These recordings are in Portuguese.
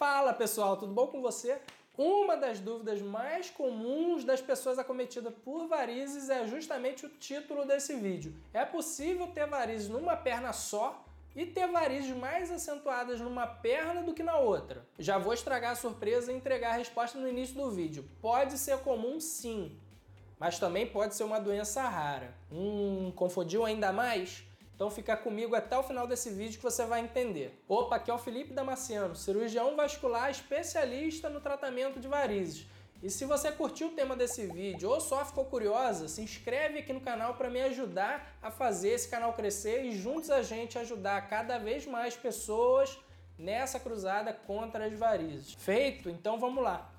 Fala pessoal, tudo bom com você? Uma das dúvidas mais comuns das pessoas acometidas por varizes é justamente o título desse vídeo. É possível ter varizes numa perna só e ter varizes mais acentuadas numa perna do que na outra? Já vou estragar a surpresa e entregar a resposta no início do vídeo. Pode ser comum sim, mas também pode ser uma doença rara. Hum, confundiu ainda mais? Então fica comigo até o final desse vídeo que você vai entender. Opa, aqui é o Felipe Damasceno, cirurgião vascular especialista no tratamento de varizes. E se você curtiu o tema desse vídeo ou só ficou curiosa, se inscreve aqui no canal para me ajudar a fazer esse canal crescer e juntos a gente ajudar cada vez mais pessoas nessa cruzada contra as varizes. Feito? Então vamos lá.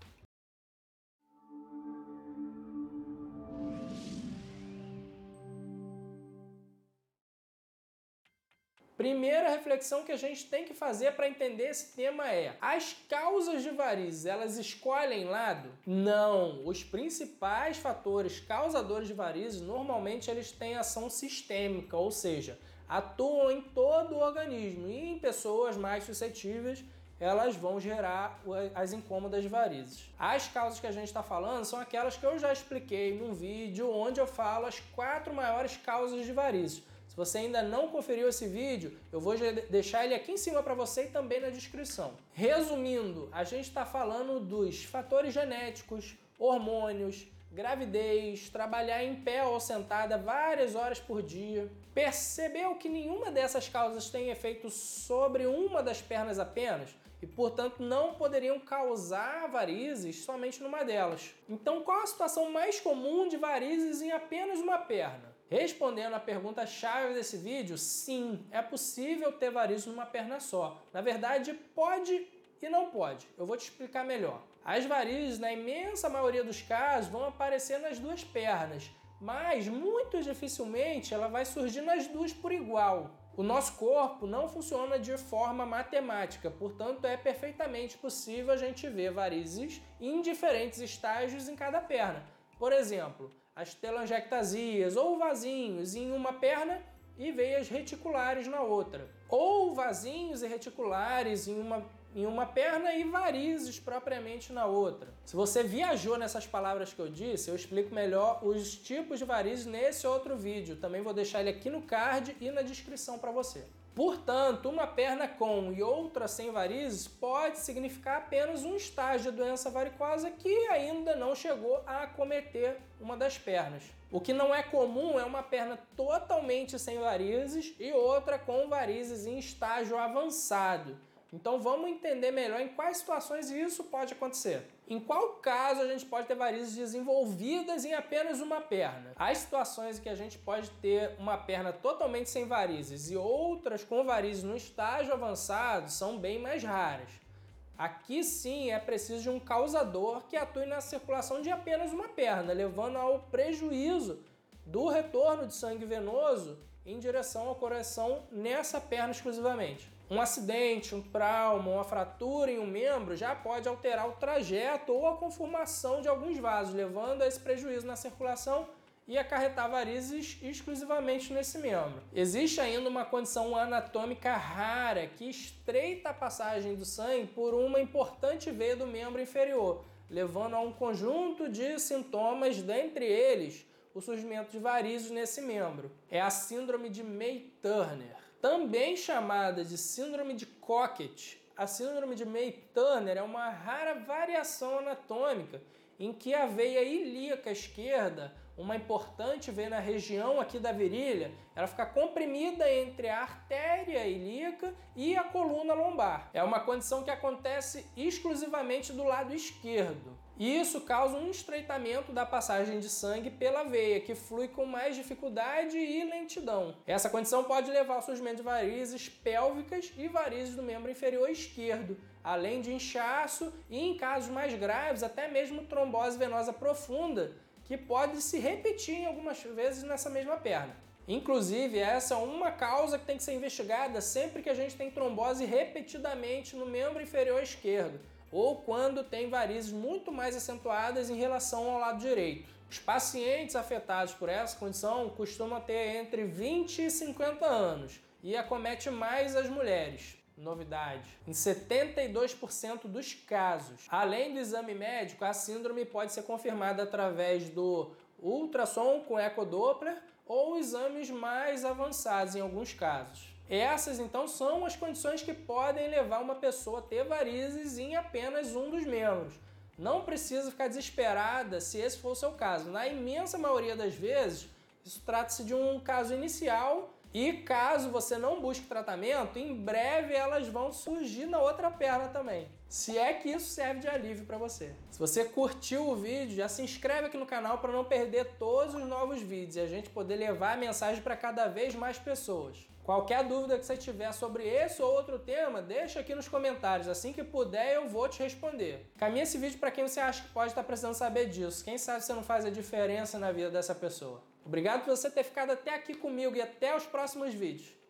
Primeira reflexão que a gente tem que fazer para entender esse tema é: as causas de varizes, elas escolhem lado? Não, os principais fatores causadores de varizes, normalmente eles têm ação sistêmica, ou seja, atuam em todo o organismo e em pessoas mais suscetíveis elas vão gerar as incômodas varizes. As causas que a gente está falando são aquelas que eu já expliquei num vídeo onde eu falo as quatro maiores causas de varizes. Se você ainda não conferiu esse vídeo, eu vou deixar ele aqui em cima para você e também na descrição. Resumindo, a gente está falando dos fatores genéticos, hormônios, gravidez, trabalhar em pé ou sentada várias horas por dia. Percebeu que nenhuma dessas causas tem efeito sobre uma das pernas apenas? E, portanto, não poderiam causar varizes somente numa delas. Então, qual a situação mais comum de varizes em apenas uma perna? Respondendo à pergunta-chave desse vídeo, sim, é possível ter varizes numa perna só. Na verdade, pode e não pode. Eu vou te explicar melhor. As varizes, na imensa maioria dos casos, vão aparecer nas duas pernas, mas muito dificilmente ela vai surgir nas duas por igual. O nosso corpo não funciona de forma matemática, portanto é perfeitamente possível a gente ver varizes em diferentes estágios em cada perna. Por exemplo, as telangiectasias ou vasinhos em uma perna e veias reticulares na outra. Ou vasinhos e reticulares em uma, em uma perna e varizes propriamente na outra. Se você viajou nessas palavras que eu disse, eu explico melhor os tipos de varizes nesse outro vídeo. Também vou deixar ele aqui no card e na descrição para você. Portanto, uma perna com e outra sem varizes pode significar apenas um estágio de doença varicosa que ainda não chegou a acometer uma das pernas. O que não é comum é uma perna totalmente sem varizes e outra com varizes em estágio avançado. Então vamos entender melhor em quais situações isso pode acontecer. Em qual caso a gente pode ter varizes desenvolvidas em apenas uma perna? As situações em que a gente pode ter uma perna totalmente sem varizes e outras com varizes no estágio avançado são bem mais raras. Aqui sim é preciso de um causador que atue na circulação de apenas uma perna, levando ao prejuízo do retorno de sangue venoso em direção ao coração nessa perna exclusivamente. Um acidente, um trauma, uma fratura em um membro já pode alterar o trajeto ou a conformação de alguns vasos, levando a esse prejuízo na circulação e acarretar varizes exclusivamente nesse membro. Existe ainda uma condição anatômica rara que estreita a passagem do sangue por uma importante veia do membro inferior, levando a um conjunto de sintomas, dentre eles o surgimento de varizes nesse membro. É a síndrome de May-Turner, também chamada de síndrome de Cocket. A síndrome de May-Turner é uma rara variação anatômica em que a veia ilíaca esquerda, uma importante veia na região aqui da virilha, ela fica comprimida entre a artéria ilíaca e a coluna lombar. É uma condição que acontece exclusivamente do lado esquerdo. E isso causa um estreitamento da passagem de sangue pela veia, que flui com mais dificuldade e lentidão. Essa condição pode levar ao surgimento de varizes pélvicas e varizes do membro inferior esquerdo, além de inchaço e, em casos mais graves, até mesmo trombose venosa profunda, que pode se repetir algumas vezes nessa mesma perna. Inclusive, essa é uma causa que tem que ser investigada sempre que a gente tem trombose repetidamente no membro inferior esquerdo ou quando tem varizes muito mais acentuadas em relação ao lado direito. Os pacientes afetados por essa condição costumam ter entre 20 e 50 anos e acomete mais as mulheres. Novidade, em 72% dos casos, além do exame médico, a síndrome pode ser confirmada através do ultrassom com ecodoppler ou exames mais avançados em alguns casos. Essas então são as condições que podem levar uma pessoa a ter varizes em apenas um dos membros. Não precisa ficar desesperada se esse for o seu caso. Na imensa maioria das vezes, isso trata-se de um caso inicial e caso você não busque tratamento, em breve elas vão surgir na outra perna também. Se é que isso serve de alívio para você. Se você curtiu o vídeo, já se inscreve aqui no canal para não perder todos os novos vídeos e a gente poder levar a mensagem para cada vez mais pessoas. Qualquer dúvida que você tiver sobre esse ou outro tema, deixa aqui nos comentários. Assim que puder, eu vou te responder. Caminha esse vídeo para quem você acha que pode estar precisando saber disso. Quem sabe você não faz a diferença na vida dessa pessoa. Obrigado por você ter ficado até aqui comigo e até os próximos vídeos.